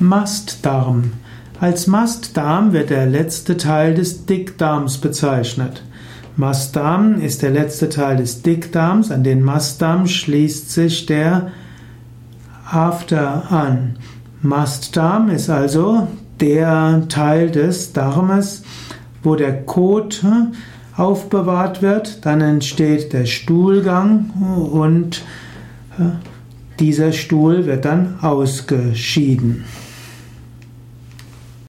Mastdarm. Als Mastdarm wird der letzte Teil des Dickdarms bezeichnet. Mastdarm ist der letzte Teil des Dickdarms. An den Mastdarm schließt sich der After an. Mastdarm ist also der Teil des Darmes, wo der Kot aufbewahrt wird. Dann entsteht der Stuhlgang und äh, dieser Stuhl wird dann ausgeschieden.